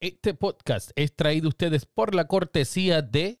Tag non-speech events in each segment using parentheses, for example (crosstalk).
Este podcast es traído ustedes por la cortesía de...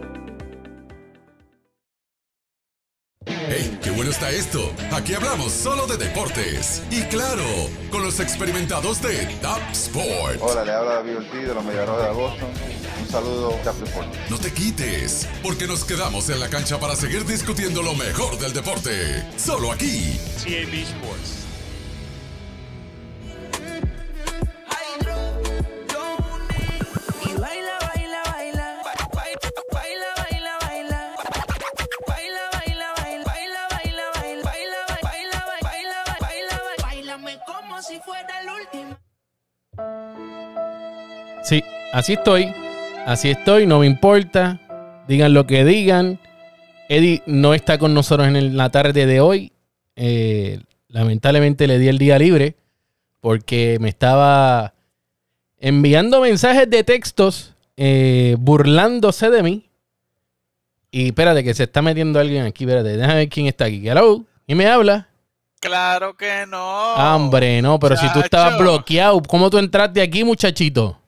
¡Hey! ¡Qué bueno está esto! Aquí hablamos solo de deportes. Y claro, con los experimentados de Top Sport. Hola, le habla David Ortiz de los Mediarrojas de Boston. Un saludo, Top Sport. No te quites, porque nos quedamos en la cancha para seguir discutiendo lo mejor del deporte. Solo aquí. CAB Sports. Así estoy. Así estoy, no me importa. Digan lo que digan. Eddie no está con nosotros en la tarde de hoy. Eh, lamentablemente le di el día libre porque me estaba enviando mensajes de textos eh, burlándose de mí. Y espérate, que se está metiendo alguien aquí. Espérate, déjame ver quién está aquí. Hello, ¿y me habla? Claro que no. Hombre, no, pero si tú estabas bloqueado, ¿cómo tú entraste aquí, muchachito?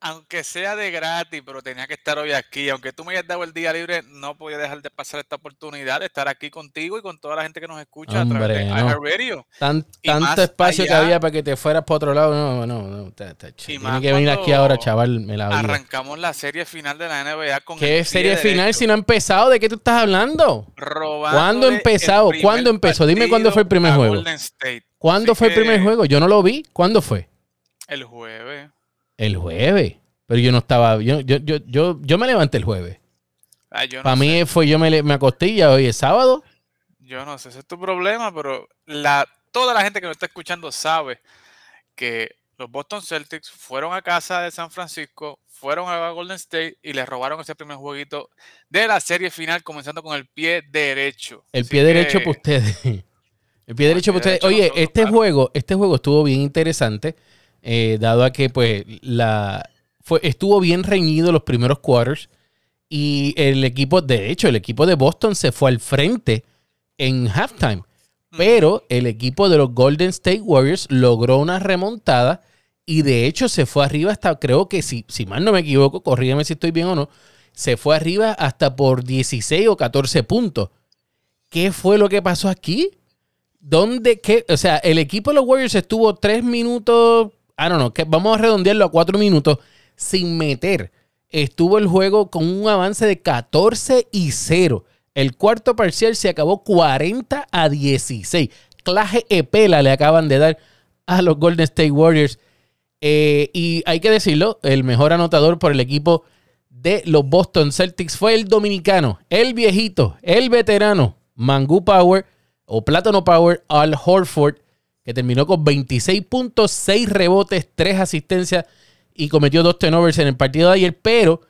Aunque sea de gratis, pero tenía que estar hoy aquí. Aunque tú me hayas dado el día libre, no podía dejar de pasar esta oportunidad de estar aquí contigo y con toda la gente que nos escucha a través de no. iHeartRadio. Tan- tanto espacio que había para que te fueras para otro lado. No, no, no. Y Tiene más que venir aquí ahora, chaval. Me la vida. Arrancamos la serie final de la NBA con ¿Qué el serie final derecho, si no ha empezado? ¿De qué tú estás hablando? robándole ¿Cuándo empezado? ¿Cuándo empezó? Dime cuándo fue el primer juego. State. ¿Cuándo Así fue el primer juego? Yo no lo vi. ¿Cuándo fue? El jueves. El jueves. Pero yo no estaba. Yo, yo, yo, yo, yo me levanté el jueves. Yo no Para mí fue yo me, me acosté y hoy es sábado. Yo no sé, ese es tu problema, pero la, toda la gente que nos está escuchando sabe que los Boston Celtics fueron a casa de San Francisco, fueron a Golden State y les robaron ese primer jueguito de la serie final, comenzando con el pie derecho. El Así pie derecho para ustedes. (laughs) El pie derecho para pie ustedes. derecho Oye, este juego, este juego estuvo bien interesante, eh, dado a que pues la fue, estuvo bien reñido los primeros quarters y el equipo, de hecho, el equipo de Boston se fue al frente en halftime. Pero el equipo de los Golden State Warriors logró una remontada y de hecho se fue arriba hasta, creo que si, si mal no me equivoco, corrígame si estoy bien o no, se fue arriba hasta por 16 o 14 puntos. ¿Qué fue lo que pasó aquí? ¿Dónde? Qué? O sea, el equipo de los Warriors estuvo tres minutos, I don't know, que vamos a redondearlo a cuatro minutos sin meter. Estuvo el juego con un avance de 14 y 0. El cuarto parcial se acabó 40 a 16. Claje e pela le acaban de dar a los Golden State Warriors. Eh, y hay que decirlo, el mejor anotador por el equipo de los Boston Celtics fue el dominicano, el viejito, el veterano, Mangú Power o Plátano Power Al Horford, que terminó con 26 puntos, 6 rebotes, 3 asistencias y cometió dos turnovers en el partido de ayer, pero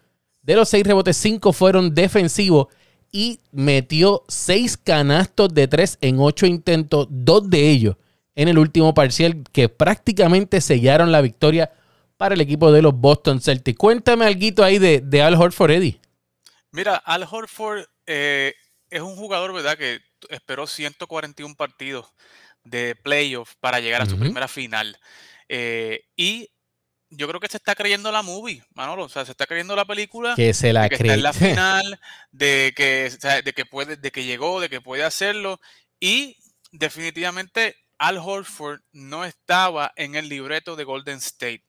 de los 6 rebotes, 5 fueron defensivos y metió 6 canastos de 3 en 8 intentos, dos de ellos en el último parcial que prácticamente sellaron la victoria para el equipo de los Boston Celtics. Cuéntame algo ahí de, de Al Horford, Eddie. Mira, Al Horford eh, es un jugador, ¿verdad? Que esperó 141 partidos de playoff para llegar a su primera final. Eh, y yo creo que se está creyendo la movie, Manolo. O sea, se está creyendo la película. Que se la de que está en la (laughs) final, de que, o sea, de que puede, de que llegó, de que puede hacerlo. Y definitivamente Al Horford no estaba en el libreto de Golden State.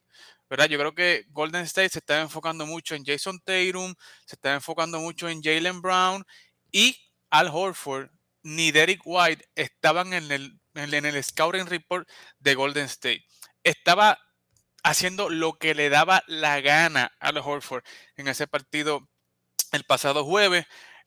¿Verdad? Yo creo que Golden State se está enfocando mucho en Jason Tatum, se está enfocando mucho en Jalen Brown y Al Horford ni Derek White estaban en el, en, el scouting report de Golden State. Estaba haciendo lo que le daba la gana a Al Horford en ese partido el pasado jueves.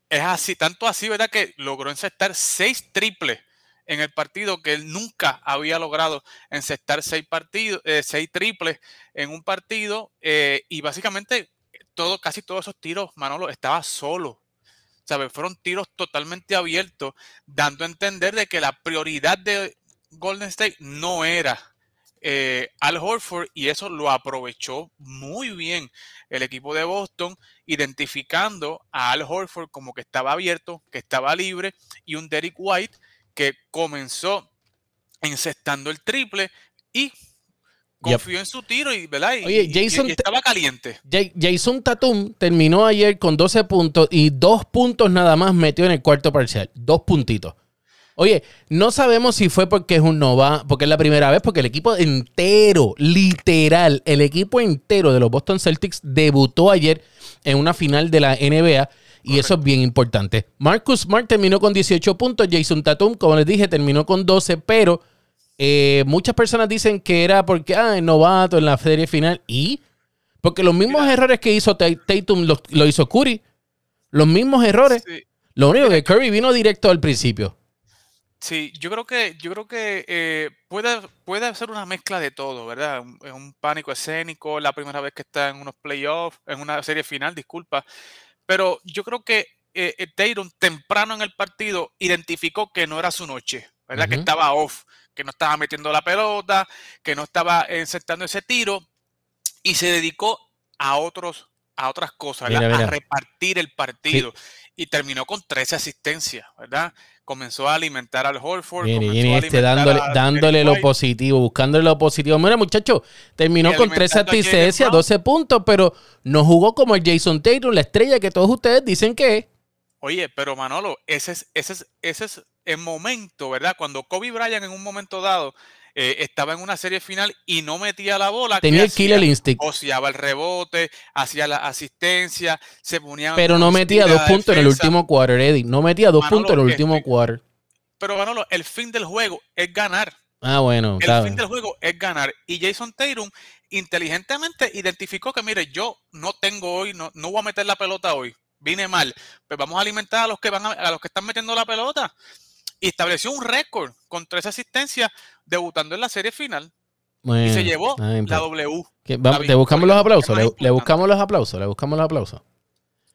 Es así, tanto así, ¿verdad? Que logró encestar seis triples en el partido que él nunca había logrado encestar seis partidos, eh, seis triples en un partido eh, y básicamente todo, casi todos esos tiros, Manolo, estaba solo. Fueron tiros totalmente abiertos, dando a entender de que la prioridad de Golden State no era eh, Al Horford y eso lo aprovechó muy bien el equipo de Boston, identificando a Al Horford como que estaba abierto, que estaba libre y un Derek White que comenzó encestando el triple y confió en su tiro y, ¿verdad? Y, Oye, y- Jason y estaba caliente. Ja- Jason Tatum terminó ayer con 12 puntos y dos puntos nada más metió en el cuarto parcial. Dos puntitos. Oye, no sabemos si fue porque es un nova, porque es la primera vez, porque el equipo entero, literal, el equipo entero de los Boston Celtics debutó ayer en una final de la NBA y eso es bien importante. Marcus Smart terminó con 18 puntos, Jason Tatum, como les dije, terminó con 12, pero eh, muchas personas dicen que era porque, ah, es novato en la serie final y porque los mismos Mira. errores que hizo Ta- Tatum lo, lo hizo Curry. Los mismos errores. Sí. Lo único que Curry vino directo al principio. Sí, yo creo que, yo creo que eh, puede, puede ser una mezcla de todo, ¿verdad? Un- Es un pánico escénico, la primera vez que está en unos playoffs, en una serie final, disculpa. Pero yo creo que eh, eh, Tatum temprano en el partido identificó que no era su noche, ¿verdad? Que estaba off, que no estaba metiendo la pelota, que no estaba encestando ese tiro y se dedicó a otros a otras cosas, Mira, mira. a repartir el partido y terminó con 13 asistencias, ¿verdad? Comenzó a alimentar al Horford, Viene, comenzó a este dándole, a dándole lo positivo, buscándole lo positivo. Mira, muchacho, terminó con tres alimentando a Jaylen asistencias, Brown. 12 puntos, pero no jugó como el Jason Tatum, la estrella que todos ustedes dicen que es. Oye, pero Manolo, ese es, ese es, ese es el momento, ¿verdad? Cuando Kobe Bryant en un momento dado eh, estaba en una serie final y no metía la bola. ¿qué Tenía el hacía? killer instinct, Oseaba el rebote, hacía la asistencia, se ponía. pero no metía dos puntos en el último quarter, Eddie. No metía dos Manolo, puntos en el último este- quarter. Pero Manolo, el fin del juego es ganar. Ah, bueno, El fin del juego es ganar. Y Jason Tatum inteligentemente identificó que, mire, yo no tengo hoy, no, no voy a meter la pelota hoy. Vine mal. Pues vamos a alimentar a los que van a, a los que están metiendo la pelota. Y estableció un récord con tres asistencias debutando en la serie final. Y se llevó la. W. Vamos- le buscamos los aplausos, le, buscamos los aplausos, le buscamos los aplausos.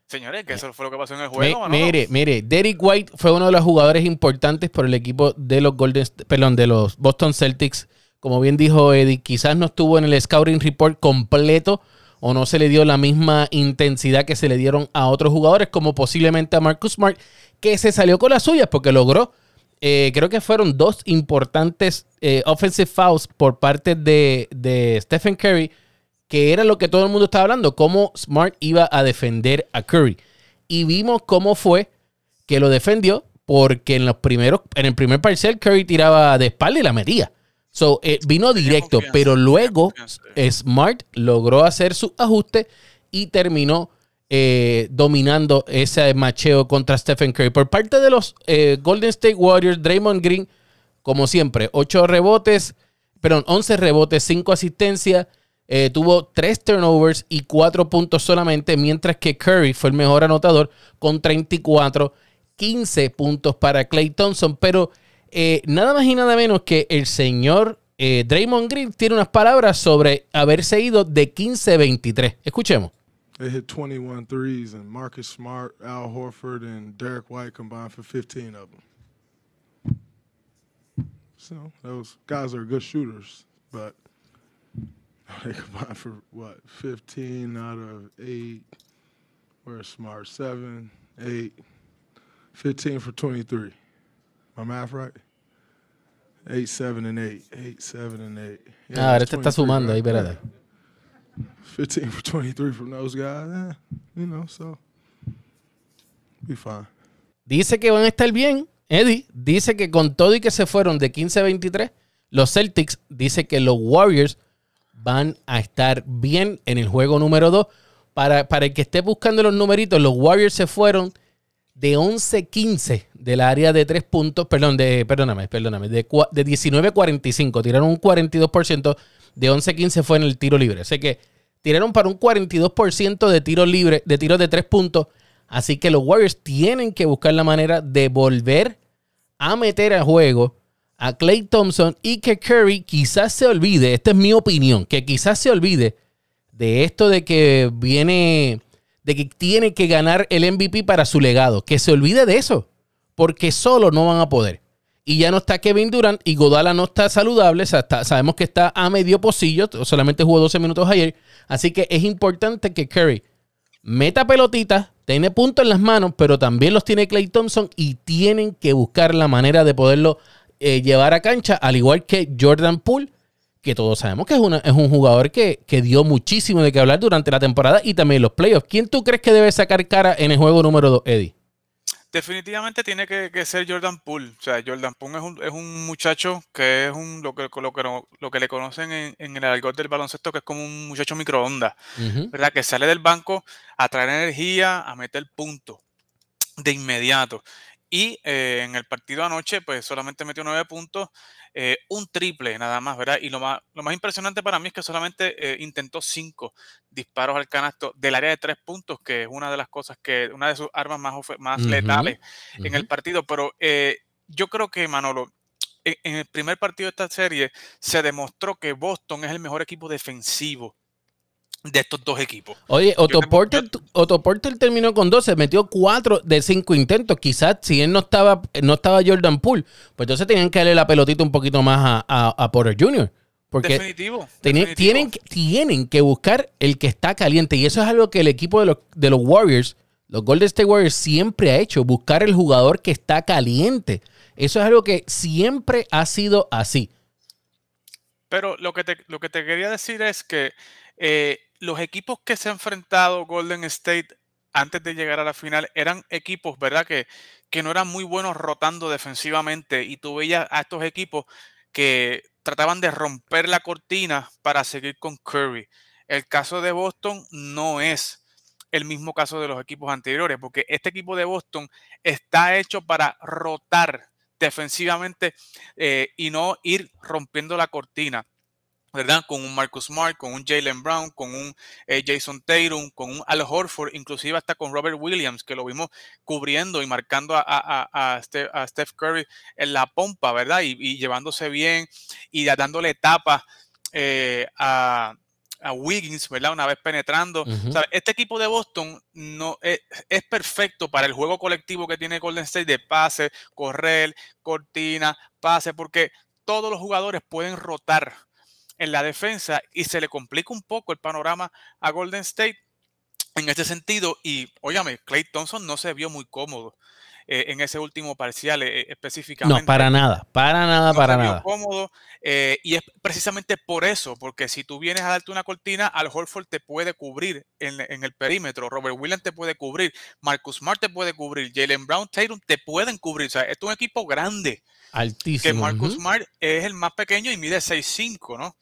Señores, que eso fue lo que pasó en el juego. Mire, mire, Derek White fue uno de los jugadores importantes por el equipo de los Golden, perdón, de los Boston Celtics. Como bien dijo Eddie, quizás no estuvo en el scouting report completo o no se le dio la misma intensidad que se le dieron a otros jugadores, como posiblemente a Marcus Smart, que se salió con las suyas porque logró, eh, creo que fueron dos importantes eh, offensive fouls por parte de, Stephen Curry, que era lo que todo el mundo estaba hablando, cómo Smart iba a defender a Curry. Y vimos cómo fue que lo defendió, porque en los primeros, en el primer parcial Curry tiraba de espalda y la metía. So, eh, vino directo, pero luego confianza. Smart logró hacer su ajuste y terminó eh, dominando ese macheo contra Stephen Curry. Por parte de los eh, Golden State Warriors, Draymond Green, como siempre, 8 rebotes, perdón, 11 rebotes, 5 asistencias, eh, tuvo 3 turnovers y 4 puntos solamente, mientras que Curry fue el mejor anotador con 34, 15 puntos para Clay Thompson, pero eh, nada más y nada menos que el señor eh, Draymond Green tiene unas palabras sobre haberse ido de 15-23. Escuchemos. They hit 21 threes, and Marcus Smart, Al Horford, and Derek White combined for 15 of them. So those guys are good shooters, but (laughs) they combined for what? 15 out of eight. Where's Smart? Seven, eight, 15 for 23. My math right? Eight, seven, and eight. Eight, seven, and eight. Yeah, Ah, ahora te está 23, sumando ahí, espérate. 15 for 23 from those guys. Eh, you know, so be fine. Dice que van a estar bien. Eddie dice que con todo y que se fueron de 15-23, los Celtics dice que los Warriors van a estar bien en el juego número 2. Para, para el que esté buscando los numeritos, los Warriors se fueron de 11-15 del área de 3 puntos, perdón, de, perdóname, perdóname, de, de 19-45, tiraron un 42%, de 11-15 fue en el tiro libre. Así que tiraron para un 42% de tiros libres, de tiros de 3 puntos. Así que los Warriors tienen que buscar la manera de volver a meter a juego a Clay Thompson y que Curry quizás se olvide, esta es mi opinión, que quizás se olvide de esto de que viene, de que tiene que ganar el MVP para su legado, que se olvide de eso, porque solo no van a poder. Y ya no está Kevin Durant y Godala no está saludable, o sea, sabemos que está a medio pocillo, solamente jugó 12 minutos ayer, así que es importante que Curry meta pelotitas, tiene puntos en las manos, pero también los tiene Clay Thompson y tienen que buscar la manera de poderlo eh, llevar a cancha, al igual que Jordan Poole, que todos sabemos que es, una- es un jugador que, que dio muchísimo de qué hablar durante la temporada y también los playoffs. ¿Quién tú crees que debe sacar cara en el juego número 2, Eddie? Definitivamente tiene que, que ser Jordan Poole. O sea, Jordan Poole es un, es un muchacho que es un lo que, lo que, lo que le conocen en, en el argot del baloncesto, que es como un muchacho microondas. ¿verdad? Que sale del banco a traer energía, a meter punto de inmediato. Y eh, en el partido anoche, pues solamente metió nueve puntos, eh, un triple nada más, ¿verdad? Y lo más, lo más impresionante para mí es que solamente eh, intentó cinco disparos al canasto del área de tres puntos, que es una de las cosas que, una de sus armas más, más letales en el partido. Pero yo creo que, Manolo, en, en el primer partido de esta serie se demostró que Boston es el mejor equipo defensivo de estos dos equipos. Oye, Otto te- Porter, Otto Porter terminó con 12, metió 4 de 5 intentos. Quizás si él no estaba, no estaba Jordan Poole, pues entonces tenían que darle la pelotita un poquito más a, a- a Porter Jr. Porque definitivo. Tiene- definitivo. tienen, que- tienen que buscar el que está caliente. Y eso es algo que el equipo de los, de los Warriors, los Golden State Warriors, siempre ha hecho. Buscar el jugador que está caliente. Eso es algo que siempre ha sido así. Pero lo que te, lo que te quería decir es que eh, los equipos que se ha enfrentado Golden State antes de llegar a la final eran equipos, ¿verdad? Que, que no eran muy buenos rotando defensivamente y tú veías a estos equipos que trataban de romper la cortina para seguir con Curry. El caso de Boston no es el mismo caso de los equipos anteriores, porque este equipo de Boston está hecho para rotar defensivamente eh, y no ir rompiendo la cortina. ¿Verdad? Con un Marcus Smart, con un Jalen Brown, con un eh, Jason Tatum, con un Al Horford, inclusive hasta con Robert Williams, que lo vimos cubriendo y marcando a, a- a- a Ste- a Steph Curry en la pompa, ¿verdad? Y, y llevándose bien y dándole etapa eh, a, a Wiggins, ¿verdad? Una vez penetrando. Ujú. O sea, este equipo de Boston no es, es perfecto para el juego colectivo que tiene Golden State de pase, correr, cortina, pase, porque todos los jugadores pueden rotar en la defensa y se le complica un poco el panorama a Golden State en ese sentido. Y, óyame, Clay Thompson no se vio muy cómodo eh, en ese último parcial eh, específicamente. No, para nada. Para nada, No para se vio nada. cómodo eh, y es precisamente por eso, porque si tú vienes a darte una cortina, Al Horford te puede cubrir en, en el perímetro, Robert Williams te puede cubrir, Marcus Smart te puede cubrir, Jalen Brown, Tatum te pueden cubrir. O sea, esto es un equipo grande, que Altísimo. Marcus ujú. Smart es el más pequeño y mide 6'5", ¿no?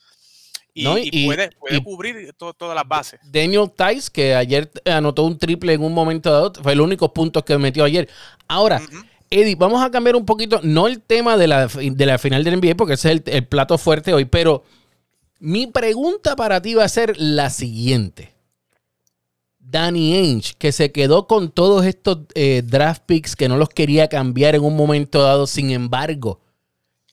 Y, No, y y- puede, puede y- cubrir to- todas las bases. Daniel Tice, que ayer anotó un triple en un momento dado, fue el único punto que metió ayer. Ahora, Ujú. Eddie, vamos a cambiar un poquito, no el tema de la, de la final del NBA, porque ese es el, el plato fuerte hoy, pero mi pregunta para ti va a ser la siguiente. Danny Ainge, que se quedó con todos estos eh, draft picks que no los quería cambiar en un momento dado, sin embargo,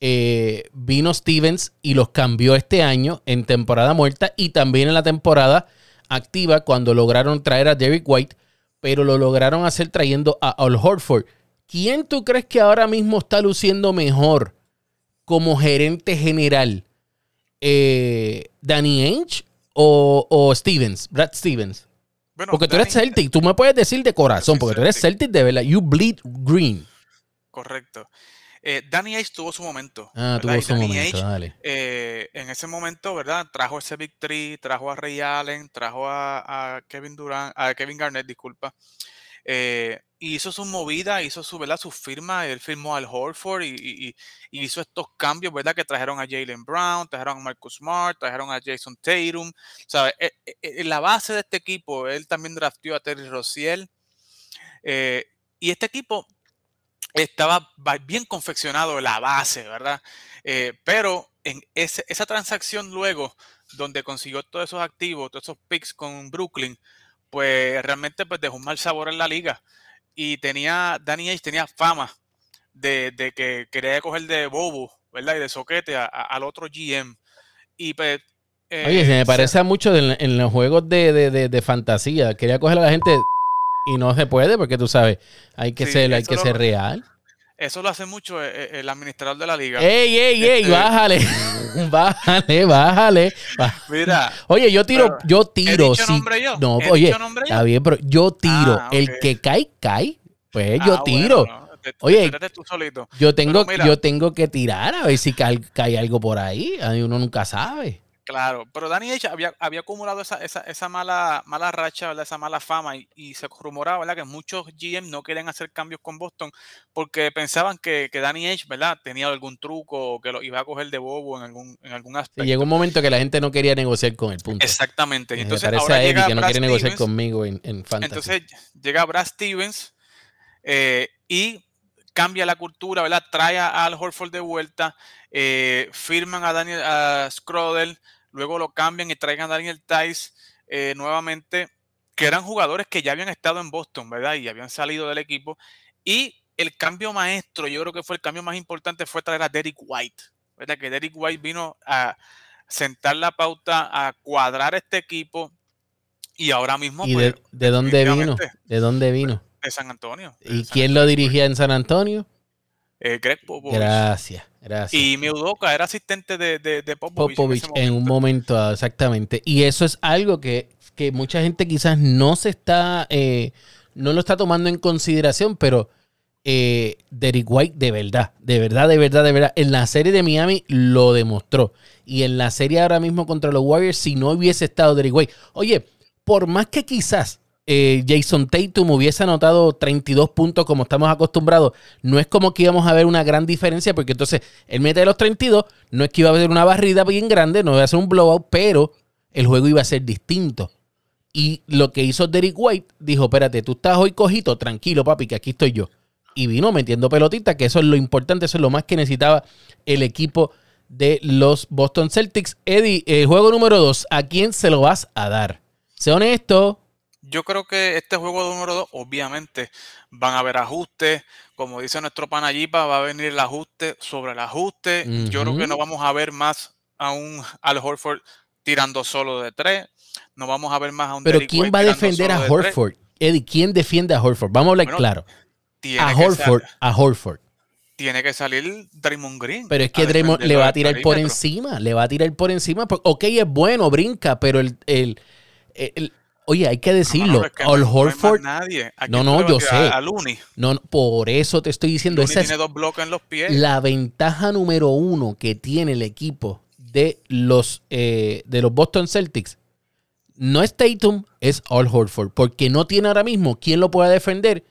eh, vino Stevens y los cambió este año en temporada muerta y también en la temporada activa cuando lograron traer a Derek White, pero lo lograron hacer trayendo a Al Horford. ¿Quién tú crees que ahora mismo está luciendo mejor como gerente general? Eh, ¿Danny Ainge o, o Stevens? Brad Stevens. Bueno, Porque tú eres Celtic, tú me puedes decir de corazón, porque tú eres. Celtic de verdad. You bleed green. Correcto. Eh, Danny Ainge tuvo su momento. Ah, ¿verdad? tuvo su Danny momento, dale. eh, en ese momento, ¿verdad? Trajo ese Big Three, trajo a Ray Allen, trajo a, a Kevin Durant, a Kevin Garnett, disculpa. eh, hizo su movida, hizo su, ¿verdad? su firma, él firmó al Horford y, y- y- y hizo estos cambios, ¿verdad? Que trajeron a Jalen Brown, trajeron a Marcus Smart, trajeron a Jason Tatum. ¿sabes? Eh, la base de este equipo, él también draftió a Terry Roziel. eh, y este equipo estaba ba- bien confeccionado la base, ¿verdad? Eh, pero en ese- esa transacción luego, donde consiguió todos esos activos, todos esos picks con Brooklyn, pues realmente pues dejó un mal sabor en la liga. Y tenía, Danny Ainge tenía fama de, de que quería coger de bobo ¿verdad? Y de soquete a- a- al otro GM. Y pues. eh, Oye, se me se- parece a mucho en, en los juegos de, de- de- de fantasía. Quería coger a la gente y no se puede porque tú sabes, hay que Sí, ser, hay que lo- ser real. Eso lo hace mucho eh, eh, el administrador de la liga. ¡Ey, ey, ey! Este- Bájale, (laughs) bájale, bájale. Bá- Mira, Oye, yo tiro, yo tiro. dicho sí. nombre yo? No, ¿He oye, dicho nombre yo? está bien, pero yo tiro. Ah, El ok. que cae, cae. Pues yo ah, tiro. bueno, no, te- te- Oye, te- tú solito. Yo tengo, mira. yo tengo que tirar a ver si cae, cae algo por ahí. Ahí Uno nunca sabe. Claro, pero Danny H había, había acumulado esa, esa, esa mala, mala racha, ¿verdad? esa mala fama y, y se rumoraba ¿verdad? que muchos GM no querían hacer cambios con Boston porque pensaban que, que Danny H ¿verdad? tenía algún truco o que lo iba a coger de bobo en algún, en algún Sí, aspecto. llegó un momento que la gente no quería negociar con el punto. Exactamente. y Me Entonces, parece ahora a Eddie llega que no Brad quiere negociar Stevens, conmigo en, en Fantasy. Entonces llega Brad Stevens eh, y cambia la cultura, ¿verdad? Trae a Al Horford de vuelta, eh, firman a Daniel a Scroder, luego lo cambian y traigan a Daniel Tice eh, nuevamente, que eran jugadores que ya habían estado en Boston, ¿verdad? Y habían salido del equipo. Y el cambio maestro, yo creo que fue el cambio más importante, fue traer a Derek White, ¿verdad? Que Derek White vino a sentar la pauta, a cuadrar este equipo. Y ahora mismo, ¿Y pues, de, de dónde vino? ¿De dónde vino? De San Antonio. de ¿Y San quién lo dirigía en San Antonio? eh, Greg Popovich. Gracias, gracias. Y Meudoka era asistente de, de, de Popovich, Popovich en, un momento. exactamente. Y eso es algo que, que mucha gente quizás no se está, eh, no lo está tomando en consideración, pero eh, Derek White de verdad, de verdad, de verdad, de verdad, en la serie de Miami lo demostró. Y en la serie ahora mismo contra los Warriors, si no hubiese estado Derek White, oye, por más que quizás eh, Jason Tatum hubiese anotado 32 puntos como estamos acostumbrados, no es como que íbamos a ver una gran diferencia, porque entonces él mete los 32, no es que iba a haber una barrida bien grande, no iba a ser un blowout, pero el juego iba a ser distinto. Y lo que hizo Derek White, dijo, espérate, tú estás hoy cojito, tranquilo papi, que aquí estoy yo. Y vino metiendo pelotita, que eso es lo importante, eso es lo más que necesitaba el equipo de los Boston Celtics. Eddie, el juego número 2, ¿a quién se lo vas a dar? Sé honesto. Yo creo que este juego número 2, obviamente, van a haber ajustes. Como dice nuestro panayipa, va a venir el ajuste sobre el ajuste. Yo creo que no vamos a ver más a un Al Horford tirando solo de tres. No vamos a ver más a un Pero ¿quién White va a defender a solo de. Horford? Eddie, ¿quién defiende a Horford? Vamos a hablar Bueno, claro. A Horford, a Horford. tiene que salir Draymond Green. Pero es que Draymond le va a tirar por encima, le va a tirar por encima. porque- Ok, es bueno, brinca, pero el, el- el- oye, hay que decirlo. no, es que Al no hay más Horford, nadie. ¿A No, quién no, tú le vas yo sé. A Looney. no, por eso te estoy diciendo, esa es tiene dos bloques en los pies. la ventaja número uno que tiene el equipo de los, eh, de los Boston Celtics. No es Tatum, es Al Horford, porque no tiene ahora mismo quien lo pueda defender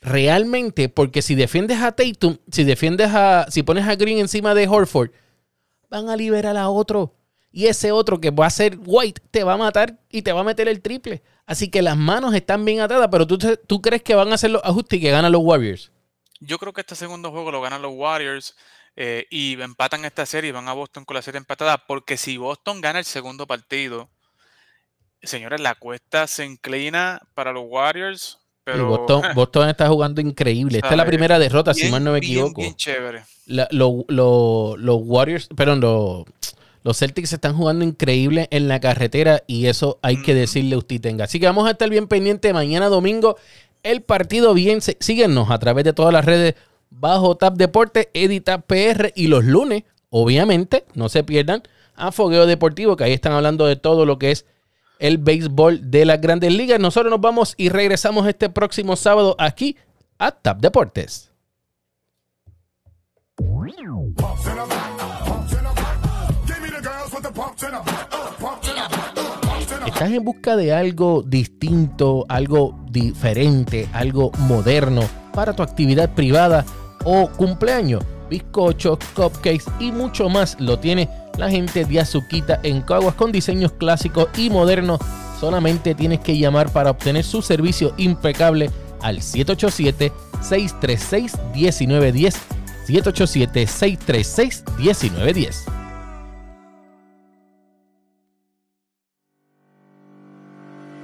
realmente, porque si defiendes a Tatum, si defiendes a, si pones a Green encima de Horford, van a liberar a otro. Y ese otro que va a ser White te va a matar y te va a meter el triple. Así que las manos están bien atadas, pero tú, tú crees que van a hacer los ajustes y que ganan los Warriors. Yo creo que este segundo juego lo ganan los Warriors eh, y empatan esta serie y van a Boston con la serie empatada. Porque si Boston gana el segundo partido, señores, la cuesta se inclina para los Warriors. Pero Boston, (laughs) Boston está jugando increíble. Esta es la primera derrota, si mal no me equivoco. bien chévere. La- lo- lo- los Warriors, perdón, lo- los Celtics están jugando increíble en la carretera y eso hay que Ujú. decirle a usted tenga. Así que vamos a estar bien pendiente mañana domingo. El partido bien, síguenos a través de todas las redes bajo Tap Deporte, Editap PR y los lunes, obviamente, no se pierdan a Fogueo Deportivo, que ahí están hablando de todo lo que es el béisbol de las grandes ligas. Nosotros nos vamos y regresamos este próximo sábado aquí a Tap Deportes. ¿Estás en busca de algo distinto, algo diferente, algo moderno para tu actividad privada o cumpleaños? Bizcochos, cupcakes y mucho más lo tiene la gente de Azuquita en Caguas con diseños clásicos y modernos. Solamente tienes que llamar para obtener su servicio impecable al 787-636-1910. 787-636-1910.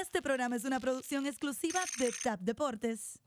Este programa es una producción exclusiva de TAP Deportes.